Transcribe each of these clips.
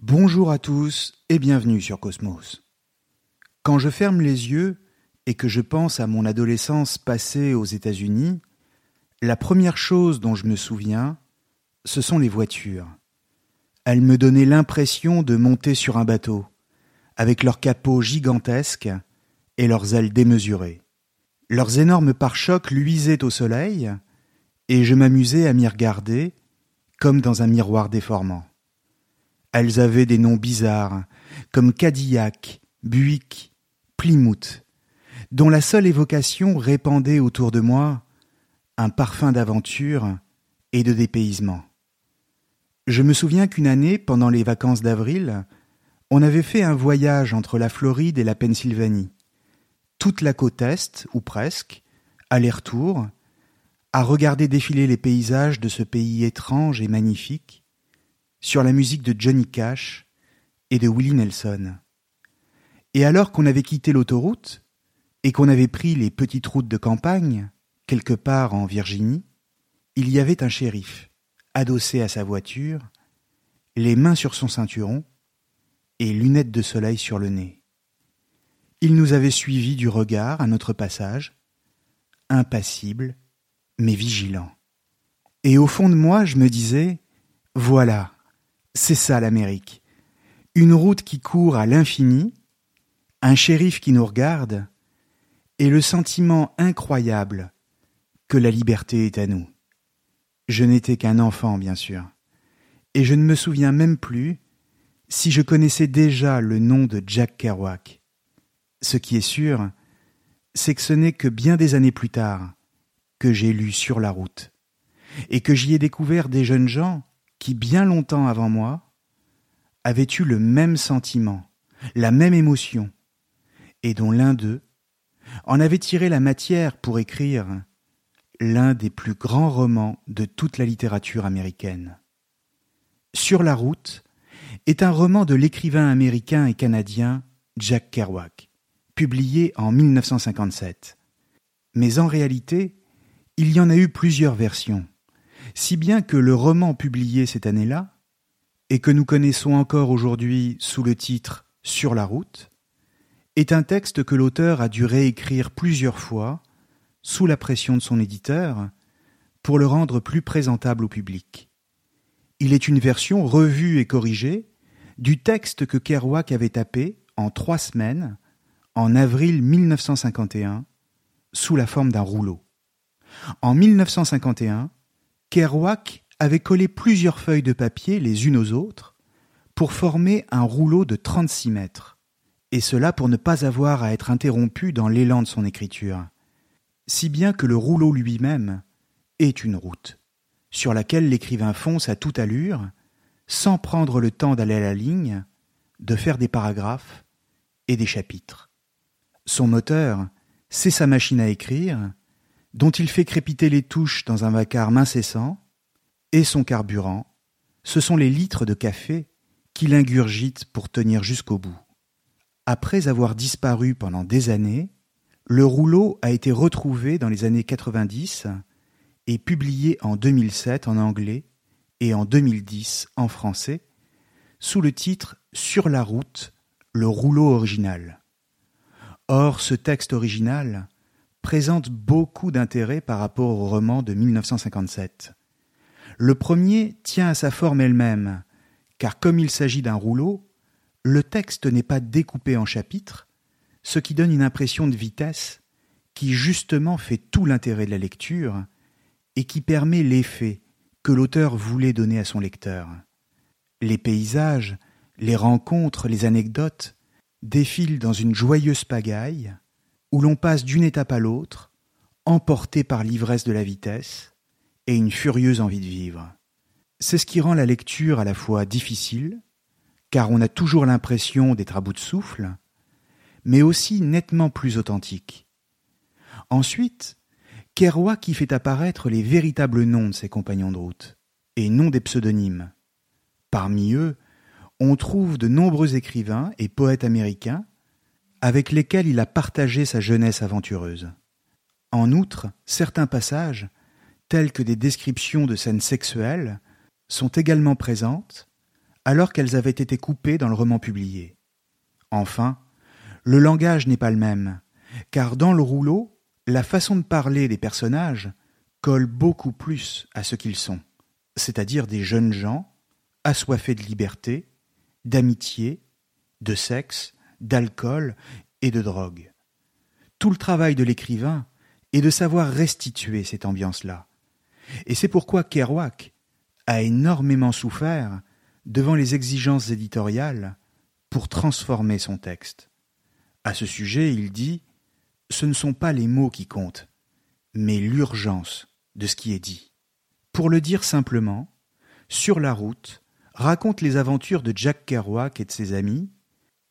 Bonjour à tous et bienvenue sur Cosmos. Quand je ferme les yeux et que je pense à mon adolescence passée aux États-Unis, la première chose dont je me souviens, ce sont les voitures. Elles me donnaient l'impression de monter sur un bateau, avec leurs capots gigantesques et leurs ailes démesurées. Leurs énormes pare-chocs luisaient au soleil, et je m'amusais à m'y regarder comme dans un miroir déformant. Elles avaient des noms bizarres, comme Cadillac, Buick, Plymouth, dont la seule évocation répandait autour de moi un parfum d'aventure et de dépaysement. Je me souviens qu'une année, pendant les vacances d'avril, on avait fait un voyage entre la Floride et la Pennsylvanie. Toute la côte est, ou presque, aller-retour, à regarder défiler les paysages de ce pays étrange et magnifique, sur la musique de Johnny Cash et de Willie Nelson. Et alors qu'on avait quitté l'autoroute, et qu'on avait pris les petites routes de campagne, quelque part en Virginie, il y avait un shérif adossé à sa voiture, les mains sur son ceinturon et lunettes de soleil sur le nez. Il nous avait suivis du regard à notre passage, impassible, mais vigilant. Et au fond de moi, je me disais, voilà, c'est ça l'Amérique. Une route qui court à l'infini, un shérif qui nous regarde, et le sentiment incroyable que la liberté est à nous. Je n'étais qu'un enfant, bien sûr, et je ne me souviens même plus si je connaissais déjà le nom de Jack Kerouac. Ce qui est sûr, c'est que ce n'est que bien des années plus tard que j'ai lu Sur la route, et que j'y ai découvert des jeunes gens qui, bien longtemps avant moi, avaient eu le même sentiment, la même émotion, et dont l'un d'eux en avait tiré la matière pour écrire l'un des plus grands romans de toute la littérature américaine. Sur la route est un roman de l'écrivain américain et canadien Jack Kerouac, publié en 1957. Mais en réalité, il y en a eu plusieurs versions, si bien que le roman publié cette année-là, et que nous connaissons encore aujourd'hui sous le titre Sur la route, est un texte que l'auteur a dû réécrire plusieurs fois sous la pression de son éditeur, pour le rendre plus présentable au public. Il est une version revue et corrigée du texte que Kerouac avait tapé en trois semaines en avril 1951 sous la forme d'un rouleau. En 1951, Kerouac avait collé plusieurs feuilles de papier les unes aux autres pour former un rouleau de 36 mètres, et cela pour ne pas avoir à être interrompu dans l'élan de son écriture si bien que le rouleau lui-même est une route, sur laquelle l'écrivain fonce à toute allure, sans prendre le temps d'aller à la ligne, de faire des paragraphes et des chapitres. Son moteur, c'est sa machine à écrire, dont il fait crépiter les touches dans un vacarme incessant, et son carburant, ce sont les litres de café qu'il ingurgite pour tenir jusqu'au bout. Après avoir disparu pendant des années, le rouleau a été retrouvé dans les années 90 et publié en 2007 en anglais et en 2010 en français sous le titre Sur la route, le rouleau original. Or, ce texte original présente beaucoup d'intérêt par rapport au roman de 1957. Le premier tient à sa forme elle-même, car comme il s'agit d'un rouleau, le texte n'est pas découpé en chapitres, ce qui donne une impression de vitesse qui justement fait tout l'intérêt de la lecture et qui permet l'effet que l'auteur voulait donner à son lecteur. Les paysages, les rencontres, les anecdotes défilent dans une joyeuse pagaille où l'on passe d'une étape à l'autre, emporté par l'ivresse de la vitesse et une furieuse envie de vivre. C'est ce qui rend la lecture à la fois difficile, car on a toujours l'impression d'être à bout de souffle, mais aussi nettement plus authentique. Ensuite, Kerouac qui fait apparaître les véritables noms de ses compagnons de route, et non des pseudonymes. Parmi eux, on trouve de nombreux écrivains et poètes américains avec lesquels il a partagé sa jeunesse aventureuse. En outre, certains passages, tels que des descriptions de scènes sexuelles, sont également présentes, alors qu'elles avaient été coupées dans le roman publié. Enfin, le langage n'est pas le même, car dans le rouleau, la façon de parler des personnages colle beaucoup plus à ce qu'ils sont, c'est-à-dire des jeunes gens assoiffés de liberté, d'amitié, de sexe, d'alcool et de drogue. Tout le travail de l'écrivain est de savoir restituer cette ambiance-là. Et c'est pourquoi Kerouac a énormément souffert devant les exigences éditoriales pour transformer son texte. À ce sujet, il dit ce ne sont pas les mots qui comptent, mais l'urgence de ce qui est dit. Pour le dire simplement, Sur la route raconte les aventures de Jack Kerouac et de ses amis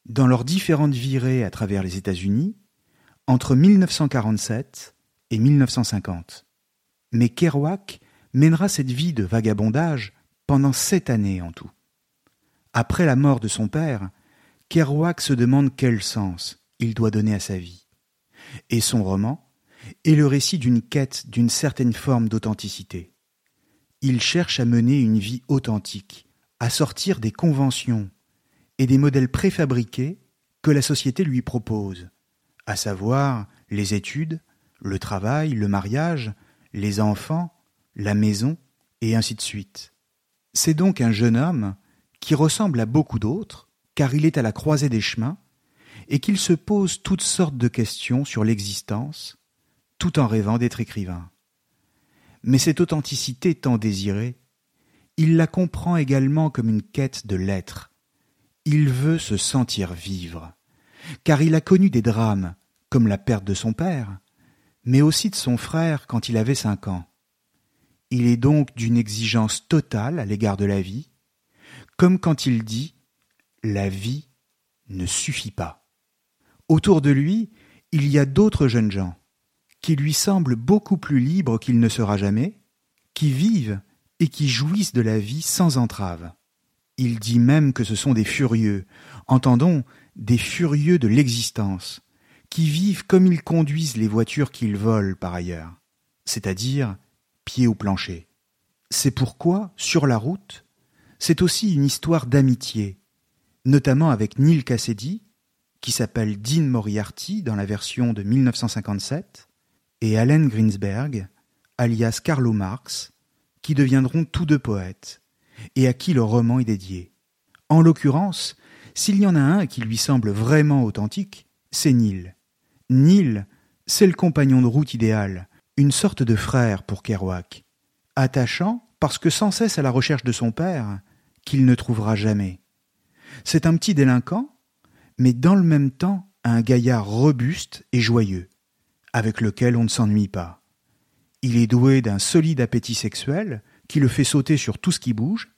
dans leurs différentes virées à travers les États-Unis entre 1947 et 1950. Mais Kerouac mènera cette vie de vagabondage pendant sept années en tout. Après la mort de son père, Kerouac se demande quel sens il doit donner à sa vie et son roman est le récit d'une quête d'une certaine forme d'authenticité. Il cherche à mener une vie authentique, à sortir des conventions et des modèles préfabriqués que la société lui propose, à savoir les études, le travail, le mariage, les enfants, la maison, et ainsi de suite. C'est donc un jeune homme qui ressemble à beaucoup d'autres, car il est à la croisée des chemins, et qu'il se pose toutes sortes de questions sur l'existence, tout en rêvant d'être écrivain. Mais cette authenticité tant désirée, il la comprend également comme une quête de l'être. Il veut se sentir vivre, car il a connu des drames, comme la perte de son père, mais aussi de son frère quand il avait cinq ans. Il est donc d'une exigence totale à l'égard de la vie, comme quand il dit La vie ne suffit pas. Autour de lui, il y a d'autres jeunes gens, qui lui semblent beaucoup plus libres qu'il ne sera jamais, qui vivent et qui jouissent de la vie sans entrave. Il dit même que ce sont des furieux, entendons, des furieux de l'existence, qui vivent comme ils conduisent les voitures qu'ils volent par ailleurs, c'est-à-dire pied au plancher. C'est pourquoi, sur la route, c'est aussi une histoire d'amitié, notamment avec Neil Cassidy, qui s'appelle Dean Moriarty dans la version de 1957, et Allen Greensberg, alias Carlo Marx, qui deviendront tous deux poètes, et à qui le roman est dédié. En l'occurrence, s'il y en a un qui lui semble vraiment authentique, c'est Neil. Neil, c'est le compagnon de route idéal, une sorte de frère pour Kerouac, attachant parce que sans cesse à la recherche de son père, qu'il ne trouvera jamais. C'est un petit délinquant mais dans le même temps un gaillard robuste et joyeux, avec lequel on ne s'ennuie pas. Il est doué d'un solide appétit sexuel qui le fait sauter sur tout ce qui bouge,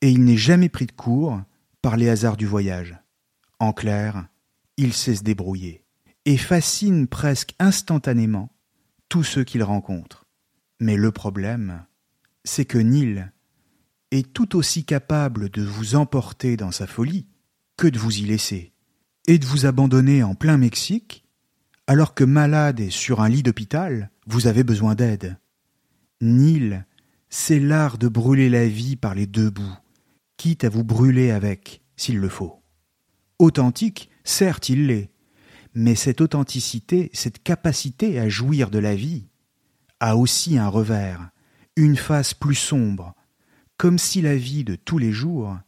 et il n'est jamais pris de court par les hasards du voyage. En clair, il sait se débrouiller, et fascine presque instantanément tous ceux qu'il rencontre. Mais le problème, c'est que Nil est tout aussi capable de vous emporter dans sa folie que de vous y laisser et de vous abandonner en plein Mexique, alors que malade et sur un lit d'hôpital, vous avez besoin d'aide. Nil, c'est l'art de brûler la vie par les deux bouts, quitte à vous brûler avec, s'il le faut. Authentique, certes il l'est, mais cette authenticité, cette capacité à jouir de la vie, a aussi un revers, une face plus sombre, comme si la vie de tous les jours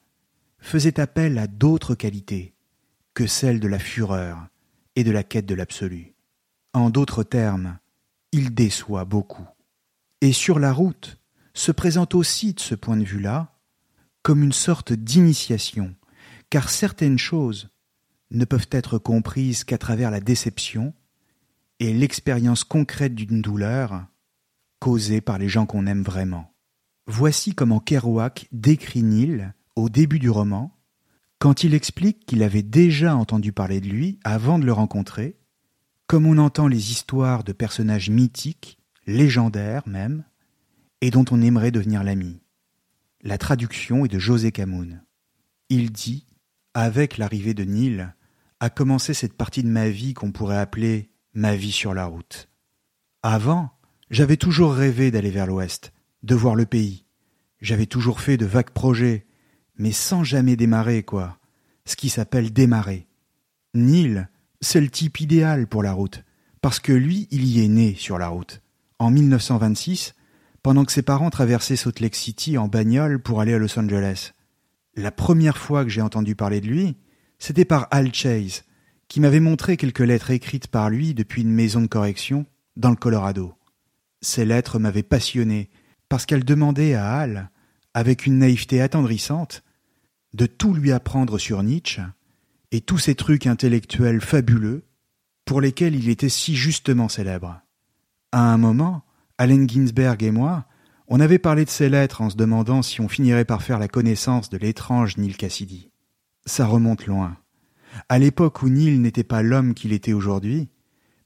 faisait appel à d'autres qualités, que celle de la fureur et de la quête de l'absolu. En d'autres termes, il déçoit beaucoup. et sur la route se présente aussi de ce point de vue-là comme une sorte d'initiation, car certaines choses ne peuvent être comprises qu'à travers la déception et l'expérience concrète d'une douleur causée par les gens qu'on aime vraiment. Voici comment Kerouac décrit Neil au début du roman, quand il explique qu'il avait déjà entendu parler de lui avant de le rencontrer, comme on entend les histoires de personnages mythiques, légendaires même, et dont on aimerait devenir l'ami. La traduction est de José Camoun. Il dit Avec l'arrivée de Neil, a commencé cette partie de ma vie qu'on pourrait appeler ma vie sur la route. Avant, j'avais toujours rêvé d'aller vers l'ouest, de voir le pays. J'avais toujours fait de vagues projets, mais sans jamais démarrer, quoi. Ce qui s'appelle démarrer. Neil, c'est le type idéal pour la route, parce que lui, il y est né sur la route. En 1926, pendant que ses parents traversaient Salt Lake City en bagnole pour aller à Los Angeles. La première fois que j'ai entendu parler de lui, c'était par Al Chase, qui m'avait montré quelques lettres écrites par lui depuis une maison de correction dans le Colorado. Ces lettres m'avaient passionné parce qu'elles demandaient à Al, avec une naïveté attendrissante, de tout lui apprendre sur Nietzsche et tous ces trucs intellectuels fabuleux pour lesquels il était si justement célèbre. À un moment, Allen Ginsberg et moi, on avait parlé de ces lettres en se demandant si on finirait par faire la connaissance de l'étrange Neil Cassidy. Ça remonte loin. À l'époque où Neil n'était pas l'homme qu'il était aujourd'hui,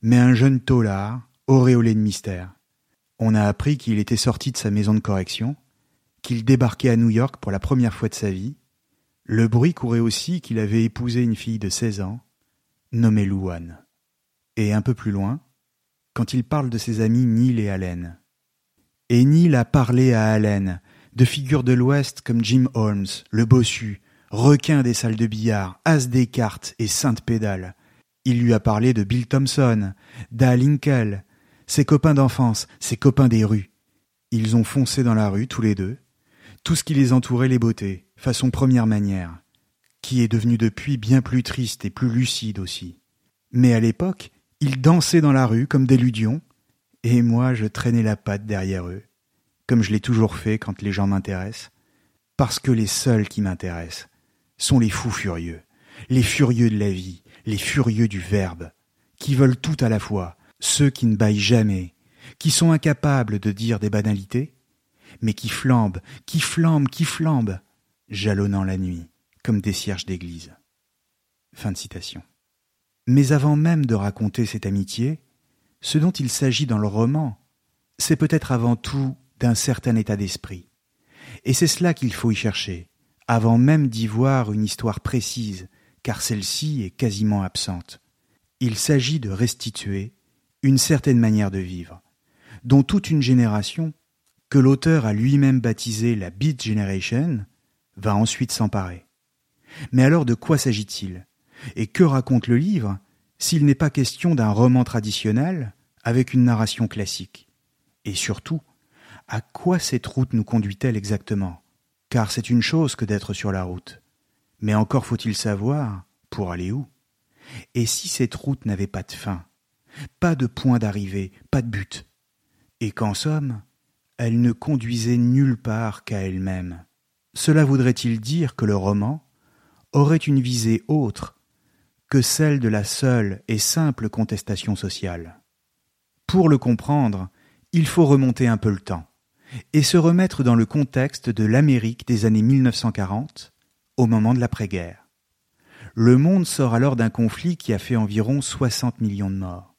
mais un jeune taulard, auréolé de mystère. On a appris qu'il était sorti de sa maison de correction, qu'il débarquait à New York pour la première fois de sa vie, le bruit courait aussi qu'il avait épousé une fille de seize ans, nommée Louane. Et un peu plus loin, quand il parle de ses amis Neil et Allen. Et Neil a parlé à Allen de figures de l'Ouest comme Jim Holmes, le bossu, requin des salles de billard, as des cartes et sainte pédale. Il lui a parlé de Bill Thompson, d'Al Inkel, ses copains d'enfance, ses copains des rues. Ils ont foncé dans la rue tous les deux, tout ce qui les entourait les beautés, façon première manière, qui est devenu depuis bien plus triste et plus lucide aussi. Mais à l'époque, ils dansaient dans la rue comme des ludions, et moi je traînais la patte derrière eux, comme je l'ai toujours fait quand les gens m'intéressent, parce que les seuls qui m'intéressent sont les fous furieux, les furieux de la vie, les furieux du verbe, qui veulent tout à la fois, ceux qui ne baillent jamais, qui sont incapables de dire des banalités, mais qui flambent, qui flambent, qui flambent, jalonnant la nuit, comme des cierges d'église. Fin de citation. Mais avant même de raconter cette amitié, ce dont il s'agit dans le roman, c'est peut-être avant tout d'un certain état d'esprit. Et c'est cela qu'il faut y chercher, avant même d'y voir une histoire précise, car celle-ci est quasiment absente. Il s'agit de restituer une certaine manière de vivre, dont toute une génération, que l'auteur a lui-même baptisée la Beat Generation, va ensuite s'emparer. Mais alors de quoi s'agit-il? Et que raconte le livre s'il n'est pas question d'un roman traditionnel avec une narration classique? Et surtout, à quoi cette route nous conduit-elle exactement? Car c'est une chose que d'être sur la route. Mais encore faut-il savoir pour aller où? Et si cette route n'avait pas de fin, pas de point d'arrivée, pas de but? Et qu'en somme, elle ne conduisait nulle part qu'à elle-même? Cela voudrait-il dire que le roman aurait une visée autre que celle de la seule et simple contestation sociale. Pour le comprendre, il faut remonter un peu le temps et se remettre dans le contexte de l'Amérique des années 1940, au moment de l'après-guerre. Le monde sort alors d'un conflit qui a fait environ 60 millions de morts,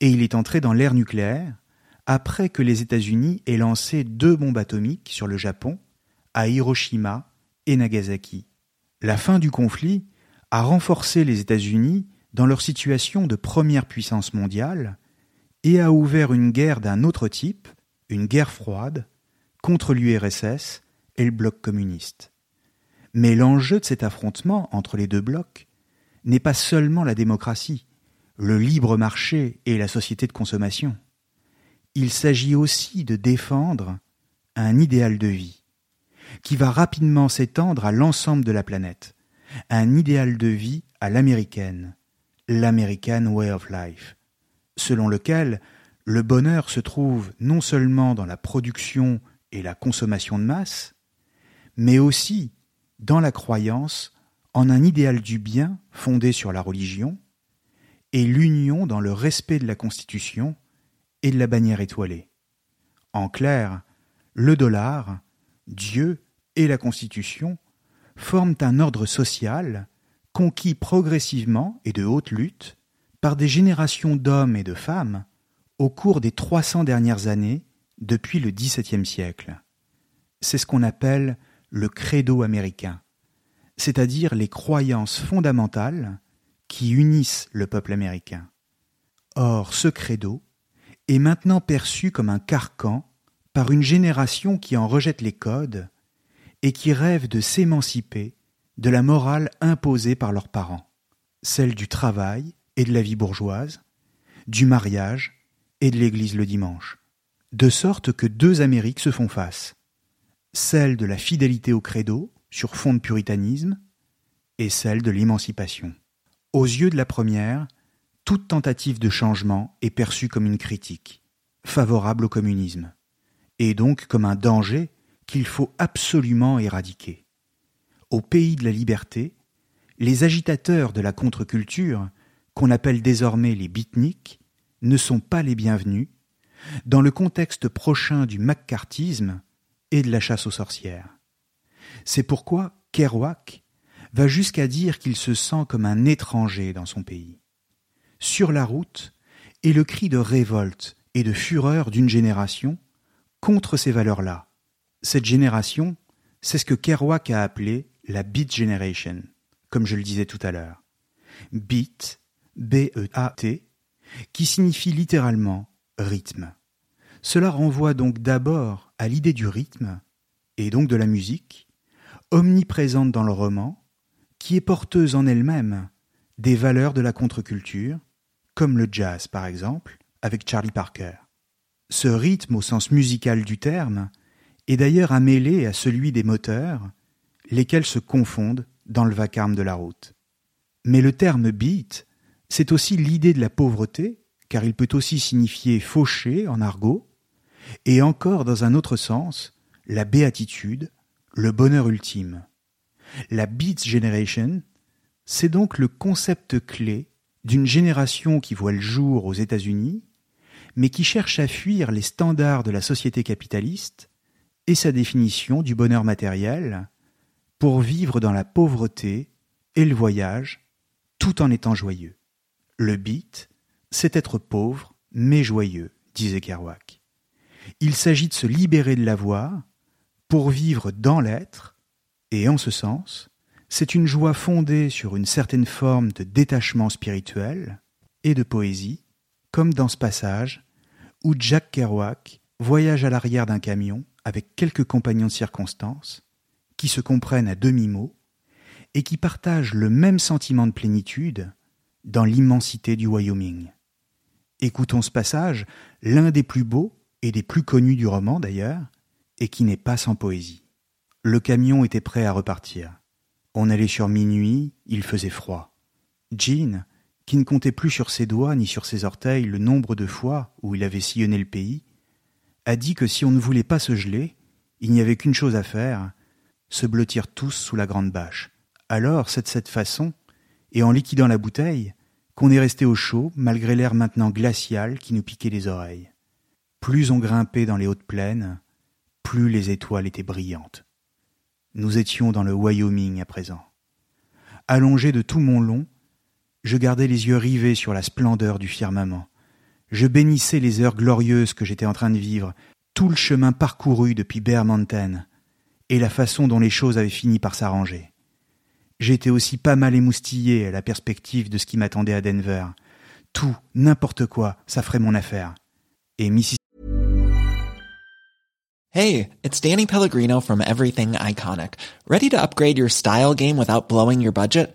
et il est entré dans l'ère nucléaire après que les États-Unis aient lancé deux bombes atomiques sur le Japon, à Hiroshima et Nagasaki. La fin du conflit a renforcé les États-Unis dans leur situation de première puissance mondiale et a ouvert une guerre d'un autre type, une guerre froide, contre l'URSS et le bloc communiste. Mais l'enjeu de cet affrontement entre les deux blocs n'est pas seulement la démocratie, le libre marché et la société de consommation. Il s'agit aussi de défendre un idéal de vie, qui va rapidement s'étendre à l'ensemble de la planète, un idéal de vie à l'américaine, l'American Way of Life, selon lequel Le bonheur se trouve non seulement dans la production et la consommation de masse, mais aussi dans la croyance en un idéal du bien fondé sur la religion et l'union dans le respect de la Constitution et de la bannière étoilée. En clair, le dollar, Dieu et la Constitution forment un ordre social conquis progressivement et de haute lutte par des générations d'hommes et de femmes au cours des 300 dernières années depuis le XVIIe siècle. C'est ce qu'on appelle le credo américain, c'est-à-dire les croyances fondamentales qui unissent le peuple américain. Or, ce credo est maintenant perçu comme un carcan par une génération qui en rejette les codes et qui rêve de s'émanciper de la morale imposée par leurs parents, celle du travail et de la vie bourgeoise, du mariage et de l'Église le dimanche, de sorte que deux Amériques se font face, celle de la fidélité au credo sur fond de puritanisme et celle de l'émancipation. Aux yeux de la première, toute tentative de changement est perçue comme une critique, favorable au communisme, et donc comme un danger qu'il faut absolument éradiquer. Au pays de la liberté, les agitateurs de la contre-culture, qu'on appelle désormais les beatniks, ne sont pas les bienvenus dans le contexte prochain du maccarthisme et de la chasse aux sorcières. C'est pourquoi Kerouac va jusqu'à dire qu'il se sent comme un étranger dans son pays. Sur la route est le cri de révolte et de fureur d'une génération contre ces valeurs-là. Cette génération, c'est ce que Kerouac a appelé la Beat Generation, comme je le disais tout à l'heure. Beat, B-E-A-T, qui signifie littéralement rythme. Cela renvoie donc d'abord à l'idée du rythme, et donc de la musique, omniprésente dans le roman, qui est porteuse en elle-même des valeurs de la contre-culture, comme le jazz par exemple, avec Charlie Parker. Ce rythme au sens musical du terme est d'ailleurs amêlé à celui des moteurs, lesquels se confondent dans le vacarme de la route. Mais le terme beat, c'est aussi l'idée de la pauvreté, car il peut aussi signifier faucher en argot, et encore dans un autre sens, la béatitude, le bonheur ultime. La Beats Generation, c'est donc le concept clé d'une génération qui voit le jour aux États-Unis, mais qui cherche à fuir les standards de la société capitaliste et sa définition du bonheur matériel pour vivre dans la pauvreté et le voyage tout en étant joyeux. Le beat, c'est être pauvre mais joyeux, disait Kerouac. Il s'agit de se libérer de l'avoir pour vivre dans l'être et en ce sens, c'est une joie fondée sur une certaine forme de détachement spirituel et de poésie, comme dans ce passage où Jack Kerouac voyage à l'arrière d'un camion avec quelques compagnons de circonstance qui se comprennent à demi-mot et qui partagent le même sentiment de plénitude dans l'immensité du Wyoming. Écoutons ce passage, l'un des plus beaux et des plus connus du roman d'ailleurs, et qui n'est pas sans poésie. Le camion était prêt à repartir. On allait sur minuit, il faisait froid. Jean, qui ne comptait plus sur ses doigts ni sur ses orteils le nombre de fois où il avait sillonné le pays, a dit que si on ne voulait pas se geler, il n'y avait qu'une chose à faire, se blottir tous sous la grande bâche. Alors, c'est de cette façon, et en liquidant la bouteille, qu'on est resté au chaud malgré l'air maintenant glacial qui nous piquait les oreilles. Plus on grimpait dans les hautes plaines, plus les étoiles étaient brillantes. Nous étions dans le Wyoming à présent. Allongé de tout mon long, je gardais les yeux rivés sur la splendeur du firmament. Je bénissais les heures glorieuses que j'étais en train de vivre, tout le chemin parcouru depuis Bear Mountain, et la façon dont les choses avaient fini par s'arranger. J'étais aussi pas mal émoustillé à la perspective de ce qui m'attendait à Denver. Tout, n'importe quoi, ça ferait mon affaire. Et Mississippi Hey, it's Danny Pellegrino from Everything Iconic. Ready to upgrade your style game without blowing your budget?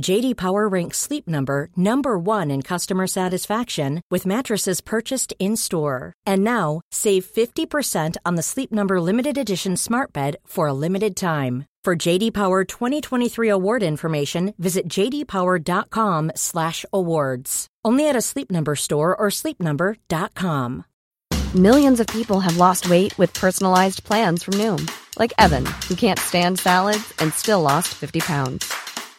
JD Power ranks Sleep Number number 1 in customer satisfaction with mattresses purchased in-store. And now, save 50% on the Sleep Number limited edition Smart Bed for a limited time. For JD Power 2023 award information, visit jdpower.com/awards. Only at a Sleep Number store or sleepnumber.com. Millions of people have lost weight with personalized plans from Noom, like Evan, who can't stand salads and still lost 50 pounds.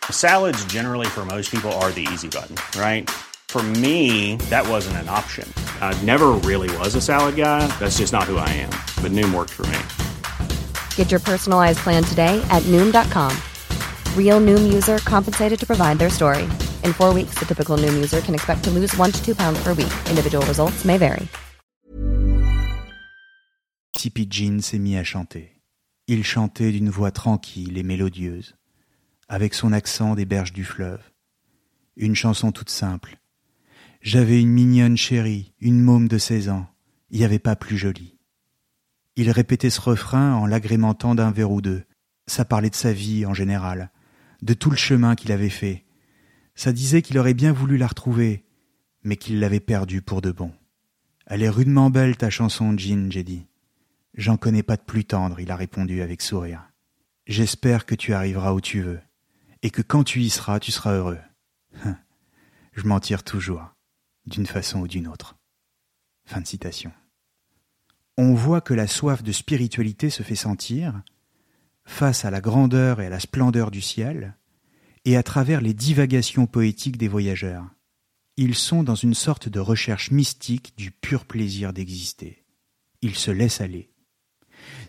Salads, generally, for most people, are the easy button, right? For me, that wasn't an option. I never really was a salad guy. That's just not who I am. But Noom worked for me. Get your personalized plan today at Noom.com. Real Noom user compensated to provide their story. In four weeks, the typical Noom user can expect to lose one to two pounds per week. Individual results may vary. Tippy Jean s'est mis à chanter. Il chantait d'une voix tranquille et mélodieuse, avec son accent des berges du fleuve. Une chanson toute simple. J'avais une mignonne chérie, une môme de seize ans. Il n'y avait pas plus jolie. Il répétait ce refrain en l'agrémentant d'un verre ou deux. Ça parlait de sa vie en général, de tout le chemin qu'il avait fait. Ça disait qu'il aurait bien voulu la retrouver, mais qu'il l'avait perdue pour de bon. Elle est rudement belle ta chanson, Jean, j'ai dit. J'en connais pas de plus tendre, il a répondu avec sourire. J'espère que tu arriveras où tu veux, et que quand tu y seras, tu seras heureux. Hein. Je m'en tire toujours, d'une façon ou d'une autre. Fin de citation. On voit que la soif de spiritualité se fait sentir face à la grandeur et à la splendeur du ciel, et à travers les divagations poétiques des voyageurs. Ils sont dans une sorte de recherche mystique du pur plaisir d'exister. Ils se laissent aller.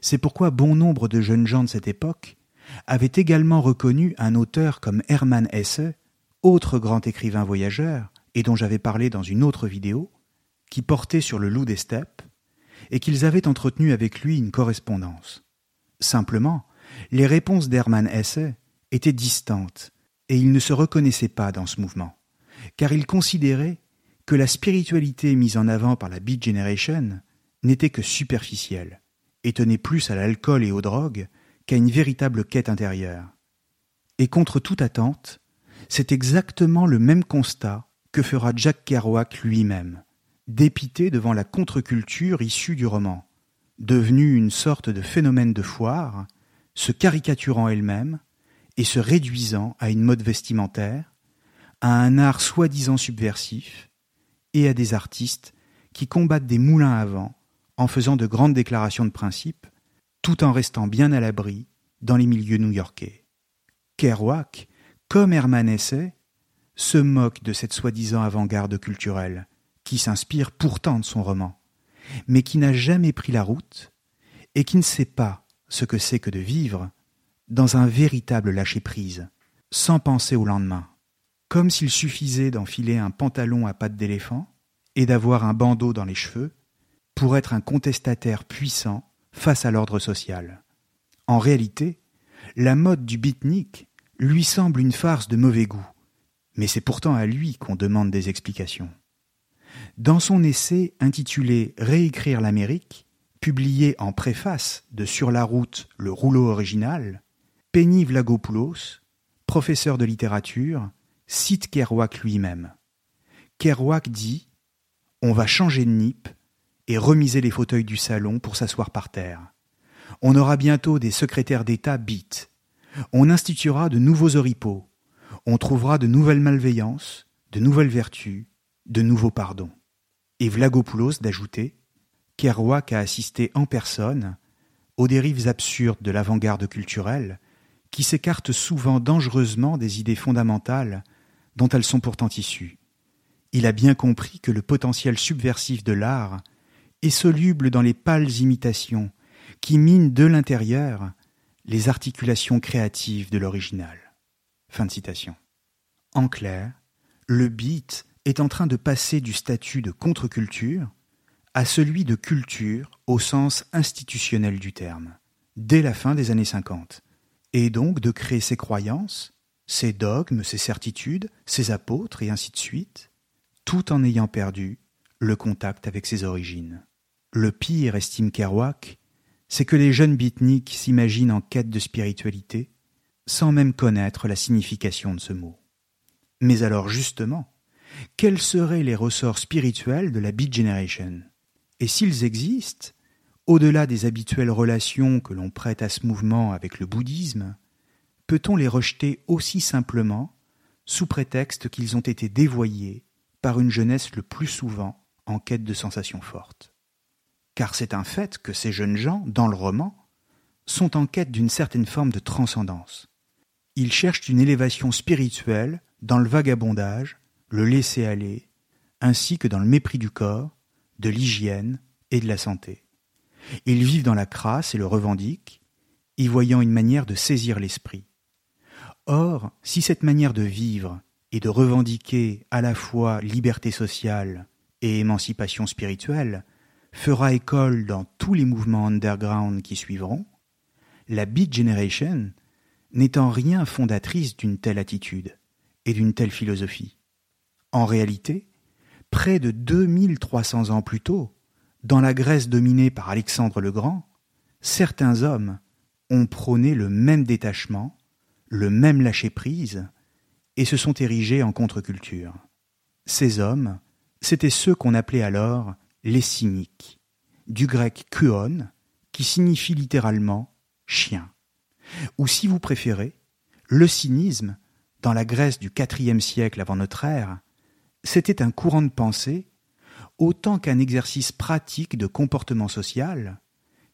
C'est pourquoi bon nombre de jeunes gens de cette époque avaient également reconnu un auteur comme Hermann Hesse, autre grand écrivain voyageur, et dont j'avais parlé dans une autre vidéo, qui portait sur le loup des steppes, et qu'ils avaient entretenu avec lui une correspondance. Simplement, les réponses d'Hermann Hesse étaient distantes, et il ne se reconnaissait pas dans ce mouvement, car il considérait que la spiritualité mise en avant par la Beat Generation n'était que superficielle, et tenait plus à l'alcool et aux drogues qu'à une véritable quête intérieure. Et contre toute attente, c'est exactement le même constat que fera Jack Kerouac lui-même, dépité devant la contre-culture issue du roman, devenue une sorte de phénomène de foire, se caricaturant elle-même et se réduisant à une mode vestimentaire, à un art soi-disant subversif, et à des artistes qui combattent des moulins à vent en faisant de grandes déclarations de principe, tout en restant bien à l'abri dans les milieux new-yorkais. Kerouac, comme Hermann Hesse, se moque de cette soi-disant avant-garde culturelle, qui s'inspire pourtant de son roman, mais qui n'a jamais pris la route et qui ne sait pas ce que c'est que de vivre dans un véritable lâcher-prise, sans penser au lendemain, comme s'il suffisait d'enfiler un pantalon à pattes d'éléphant et d'avoir un bandeau dans les cheveux pour être un contestataire puissant face à l'ordre social. En réalité, la mode du beatnik lui semble une farce de mauvais goût, mais c'est pourtant à lui qu'on demande des explications. Dans son essai intitulé Réécrire l'Amérique, publié en préface de Sur la route, le rouleau original, Penny Vlagopoulos, professeur de littérature, cite Kerouac lui-même. Kerouac dit On va changer de nip et remiser les fauteuils du salon pour s'asseoir par terre. On aura bientôt des secrétaires d'État bit. On instituera de nouveaux oripeaux. on trouvera de nouvelles malveillances, de nouvelles vertus, de nouveaux pardons. Et Vlagopoulos d'ajouter Kerouac a assisté en personne aux dérives absurdes de l'avant-garde culturelle qui s'écartent souvent dangereusement des idées fondamentales dont elles sont pourtant issues. Il a bien compris que le potentiel subversif de l'art est soluble dans les pâles imitations qui minent de l'intérieur les articulations créatives de l'original. En clair, le beat est en train de passer du statut de contre-culture à celui de culture au sens institutionnel du terme, dès la fin des années 50, et donc de créer ses croyances, ses dogmes, ses certitudes, ses apôtres, et ainsi de suite, tout en ayant perdu le contact avec ses origines. Le pire, estime Kerouac, c'est que les jeunes beatniks s'imaginent en quête de spiritualité, sans même connaître la signification de ce mot. Mais alors justement, quels seraient les ressorts spirituels de la Beat Generation? Et s'ils existent, au-delà des habituelles relations que l'on prête à ce mouvement avec le bouddhisme, peut-on les rejeter aussi simplement sous prétexte qu'ils ont été dévoyés par une jeunesse le plus souvent en quête de sensations fortes? Car c'est un fait que ces jeunes gens, dans le roman, sont en quête d'une certaine forme de transcendance. Ils cherchent une élévation spirituelle dans le vagabondage, le laisser-aller, ainsi que dans le mépris du corps, de l'hygiène et de la santé. Ils vivent dans la crasse et le revendiquent, y voyant une manière de saisir l'esprit. Or, si cette manière de vivre et de revendiquer à la fois liberté sociale et émancipation spirituelle fera école dans tous les mouvements underground qui suivront, la Beat Generation n'est en rien fondatrice d'une telle attitude et d'une telle philosophie. En réalité, près de 2300 ans plus tôt, dans la Grèce dominée par Alexandre le Grand, certains hommes ont prôné le même détachement, le même lâcher-prise, et se sont érigés en contre-culture. Ces hommes, c'étaient ceux qu'on appelait alors les cyniques, du grec kuon, qui signifie littéralement chien. Ou si vous préférez, le cynisme, dans la Grèce du IVe siècle avant notre ère, c'était un courant de pensée autant qu'un exercice pratique de comportement social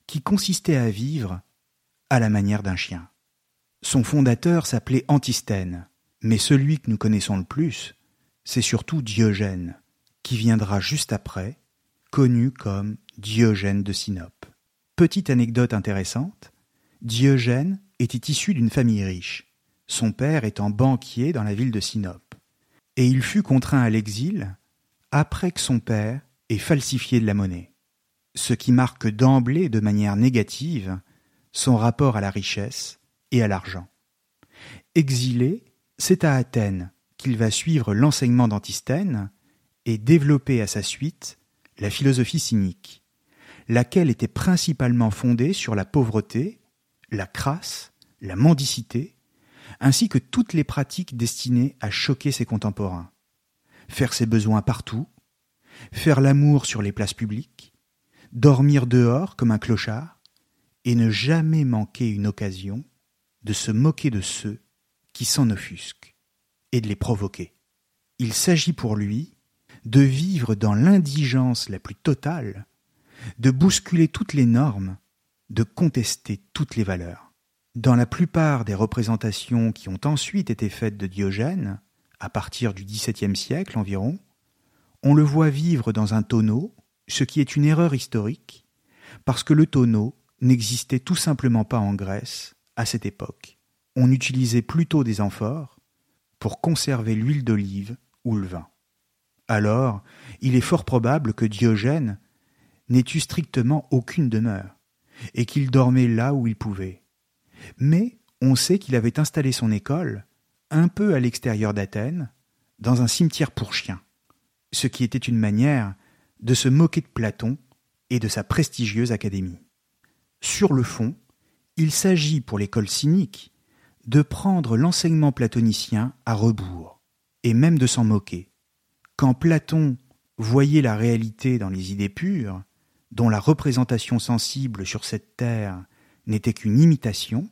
qui consistait à vivre à la manière d'un chien. Son fondateur s'appelait Antisthène, mais celui que nous connaissons le plus, c'est surtout Diogène, qui viendra juste après, connu comme Diogène de Sinope. Petite anecdote intéressante, Diogène était issu d'une famille riche, son père étant banquier dans la ville de Sinope, et il fut contraint à l'exil après que son père ait falsifié de la monnaie, ce qui marque d'emblée de manière négative son rapport à la richesse et à l'argent. Exilé, c'est à Athènes qu'il va suivre l'enseignement d'Antisthène et développer à sa suite la philosophie cynique, laquelle était principalement fondée sur la pauvreté, la crasse, la mendicité, ainsi que toutes les pratiques destinées à choquer ses contemporains faire ses besoins partout, faire l'amour sur les places publiques, dormir dehors comme un clochard, et ne jamais manquer une occasion de se moquer de ceux qui s'en offusquent et de les provoquer. Il s'agit pour lui de vivre dans l'indigence la plus totale, de bousculer toutes les normes, de contester toutes les valeurs. Dans la plupart des représentations qui ont ensuite été faites de Diogène, à partir du XVIIe siècle environ, on le voit vivre dans un tonneau, ce qui est une erreur historique, parce que le tonneau n'existait tout simplement pas en Grèce à cette époque. On utilisait plutôt des amphores pour conserver l'huile d'olive ou le vin. Alors, il est fort probable que Diogène n'ait eu strictement aucune demeure, et qu'il dormait là où il pouvait. Mais on sait qu'il avait installé son école un peu à l'extérieur d'Athènes, dans un cimetière pour chiens, ce qui était une manière de se moquer de Platon et de sa prestigieuse académie. Sur le fond, il s'agit pour l'école cynique de prendre l'enseignement platonicien à rebours, et même de s'en moquer. Quand Platon voyait la réalité dans les idées pures, dont la représentation sensible sur cette terre n'était qu'une imitation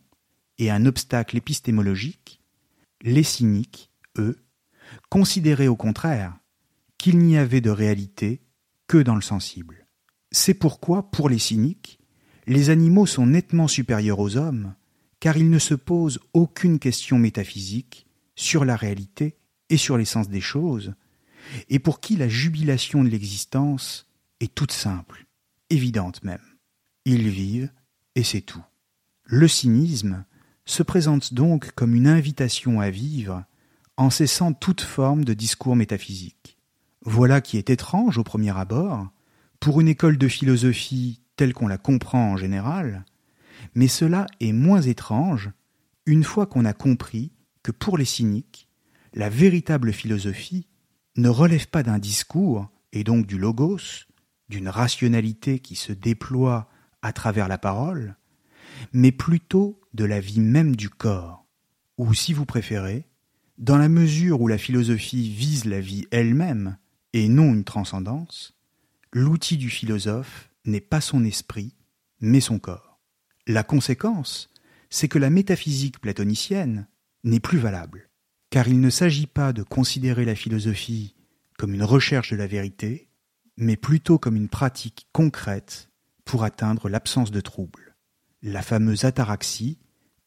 et un obstacle épistémologique, Les cyniques, eux, considéraient au contraire qu'il n'y avait de réalité que dans le sensible. C'est pourquoi, pour les cyniques, les animaux sont nettement supérieurs aux hommes, car ils ne se posent aucune question métaphysique sur la réalité et sur l'essence des choses, et pour qui la jubilation de l'existence est toute simple, évidente même. Ils vivent, et c'est tout. Le cynisme se présente donc comme une invitation à vivre en cessant toute forme de discours métaphysique. Voilà qui est étrange au premier abord, pour une école de philosophie telle qu'on la comprend en général, mais cela est moins étrange une fois qu'on a compris que pour les cyniques, la véritable philosophie ne relève pas d'un discours, et donc du logos, d'une rationalité qui se déploie à travers la parole, mais plutôt de la vie même du corps, ou si vous préférez, dans la mesure où la philosophie vise la vie elle-même et non une transcendance, l'outil du philosophe n'est pas son esprit, mais son corps. La conséquence, c'est que la métaphysique platonicienne n'est plus valable, car il ne s'agit pas de considérer la philosophie comme une recherche de la vérité, mais plutôt comme une pratique concrète pour atteindre l'absence de trouble, la fameuse ataraxie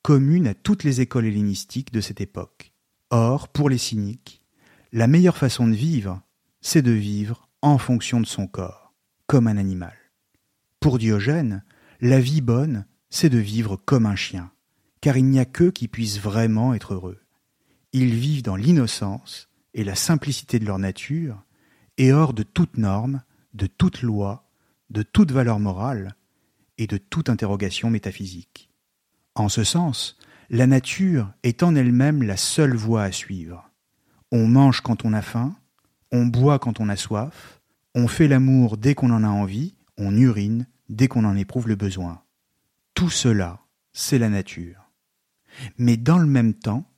commune à toutes les écoles hellénistiques de cette époque. Or, pour les cyniques, la meilleure façon de vivre, c'est de vivre en fonction de son corps, comme un animal. Pour Diogène, la vie bonne, c'est de vivre comme un chien, car il n'y a qu'eux qui puissent vraiment être heureux. Ils vivent dans l'innocence et la simplicité de leur nature, et hors de toute norme, de toute loi, de toute valeur morale, et de toute interrogation métaphysique. En ce sens, la nature est en elle-même la seule voie à suivre. On mange quand on a faim, on boit quand on a soif, on fait l'amour dès qu'on en a envie, on urine dès qu'on en éprouve le besoin. Tout cela, c'est la nature. Mais dans le même temps,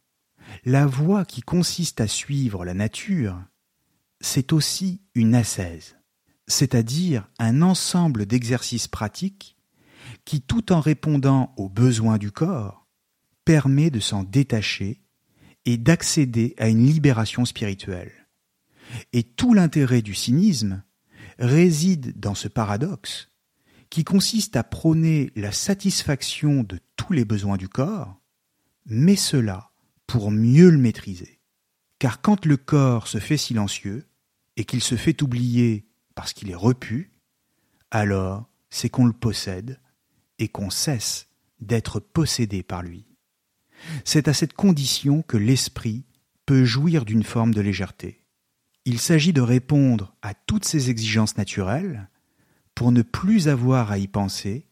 la voie qui consiste à suivre la nature, c'est aussi une ascèse, c'est-à-dire un ensemble d'exercices pratiques qui, tout en répondant aux besoins du corps, permet de s'en détacher et d'accéder à une libération spirituelle. Et tout l'intérêt du cynisme réside dans ce paradoxe qui consiste à prôner la satisfaction de tous les besoins du corps, mais cela pour mieux le maîtriser. Car quand le corps se fait silencieux, et qu'il se fait oublier parce qu'il est repu, alors c'est qu'on le possède et qu'on cesse d'être possédé par lui. C'est à cette condition que l'esprit peut jouir d'une forme de légèreté. Il s'agit de répondre à toutes ces exigences naturelles pour ne plus avoir à y penser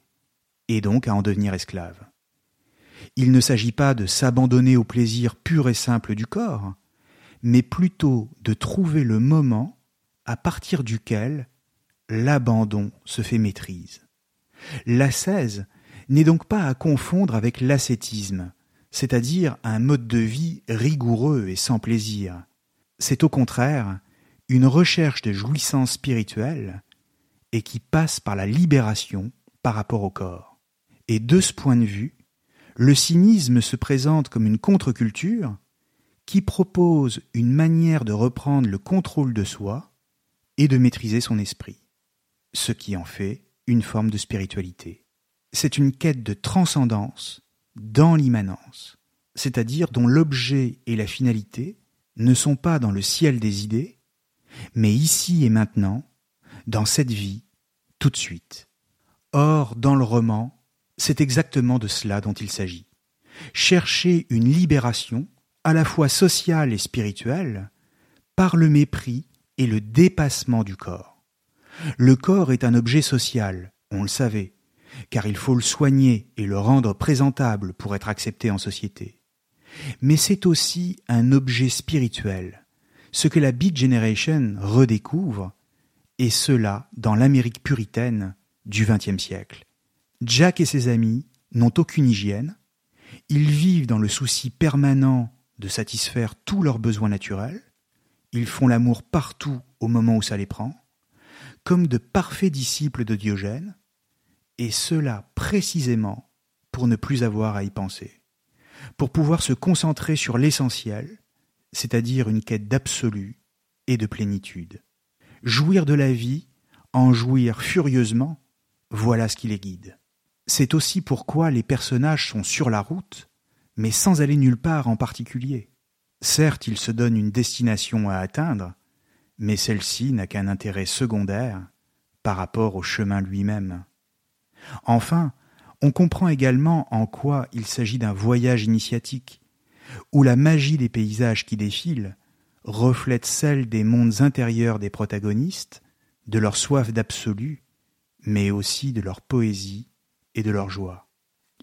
et donc à en devenir esclave. Il ne s'agit pas de s'abandonner au plaisir pur et simple du corps, mais plutôt de trouver le moment à partir duquel l'abandon se fait maîtrise. L'ascèse n'est donc pas à confondre avec l'ascétisme, c'est-à-dire un mode de vie rigoureux et sans plaisir. C'est au contraire une recherche de jouissance spirituelle et qui passe par la libération par rapport au corps. Et de ce point de vue, le cynisme se présente comme une contre-culture qui propose une manière de reprendre le contrôle de soi et de maîtriser son esprit, ce qui en fait une forme de spiritualité. C'est une quête de transcendance dans l'immanence, c'est-à-dire dont l'objet et la finalité ne sont pas dans le ciel des idées, mais ici et maintenant, dans cette vie, tout de suite. Or, dans le roman, c'est exactement de cela dont il s'agit. Chercher une libération, à la fois sociale et spirituelle, par le mépris et le dépassement du corps. Le corps est un objet social, on le savait, car il faut le soigner et le rendre présentable pour être accepté en société. Mais c'est aussi un objet spirituel, ce que la Beat Generation redécouvre, et cela dans l'Amérique puritaine du XXe siècle. Jack et ses amis n'ont aucune hygiène, ils vivent dans le souci permanent de satisfaire tous leurs besoins naturels, ils font l'amour partout au moment où ça les prend, comme de parfaits disciples de Diogène, et cela précisément pour ne plus avoir à y penser. pour pouvoir se concentrer sur l'essentiel, c'est-à-dire une quête d'absolu et de plénitude. Jouir de la vie, en jouir furieusement, voilà ce qui les guide. C'est aussi pourquoi les personnages sont sur la route, mais sans aller nulle part en particulier. Certes, ils se donnent une destination à atteindre, mais celle-ci n'a qu'un intérêt secondaire par rapport au chemin lui-même. Enfin, on comprend également en quoi il s'agit d'un voyage initiatique, où la magie des paysages qui défilent reflète celle des mondes intérieurs des protagonistes, de leur soif d'absolu, mais aussi de leur poésie et de leur joie.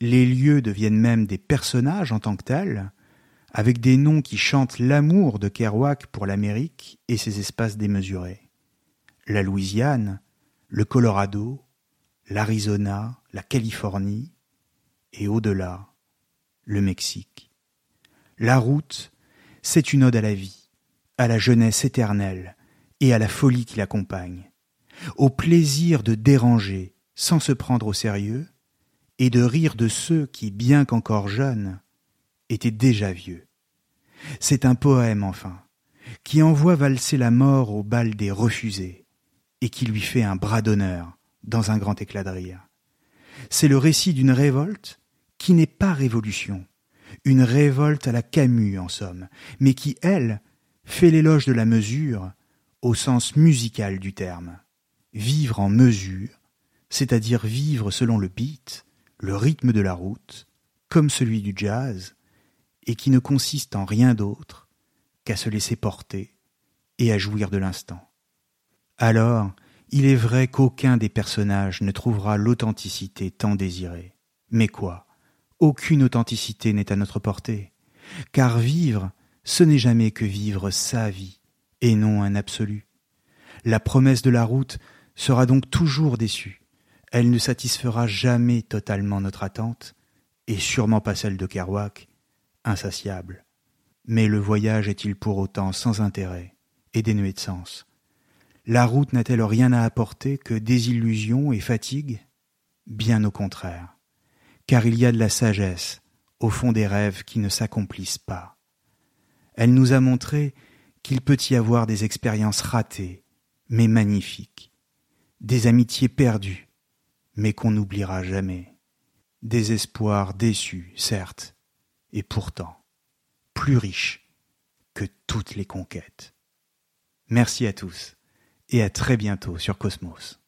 Les lieux deviennent même des personnages en tant que tels, avec des noms qui chantent l'amour de Kerouac pour l'Amérique et ses espaces démesurés. La Louisiane, le Colorado, l'Arizona, la Californie, et au-delà, le Mexique. La route, c'est une ode à la vie, à la jeunesse éternelle et à la folie qui l'accompagne, au plaisir de déranger sans se prendre au sérieux, et de rire de ceux qui, bien qu'encore jeunes, étaient déjà vieux. C'est un poème, enfin, qui envoie valser la mort au bal des refusés, et qui lui fait un bras d'honneur dans un grand éclat de rire. C'est le récit d'une révolte qui n'est pas révolution, une révolte à la Camus en somme, mais qui, elle, fait l'éloge de la mesure au sens musical du terme. Vivre en mesure, c'est-à-dire vivre selon le beat, le rythme de la route, comme celui du jazz, et qui ne consiste en rien d'autre qu'à se laisser porter et à jouir de l'instant. Alors, il est vrai qu'aucun des personnages ne trouvera l'authenticité tant désirée. Mais quoi? Aucune authenticité n'est à notre portée, car vivre, ce n'est jamais que vivre sa vie, et non un absolu. La promesse de la route sera donc toujours déçue. Elle ne satisfera jamais totalement notre attente, et sûrement pas celle de Kerouac, insatiable. Mais le voyage est-il pour autant sans intérêt et dénué de sens? La route n'a-t-elle rien à apporter que désillusion et fatigue? Bien au contraire, car il y a de la sagesse au fond des rêves qui ne s'accomplissent pas. Elle nous a montré qu'il peut y avoir des expériences ratées, mais magnifiques, des amitiés perdues, mais qu'on n'oubliera jamais, des espoirs déçus, certes, et pourtant plus riches que toutes les conquêtes. Merci à tous et à très bientôt sur Cosmos.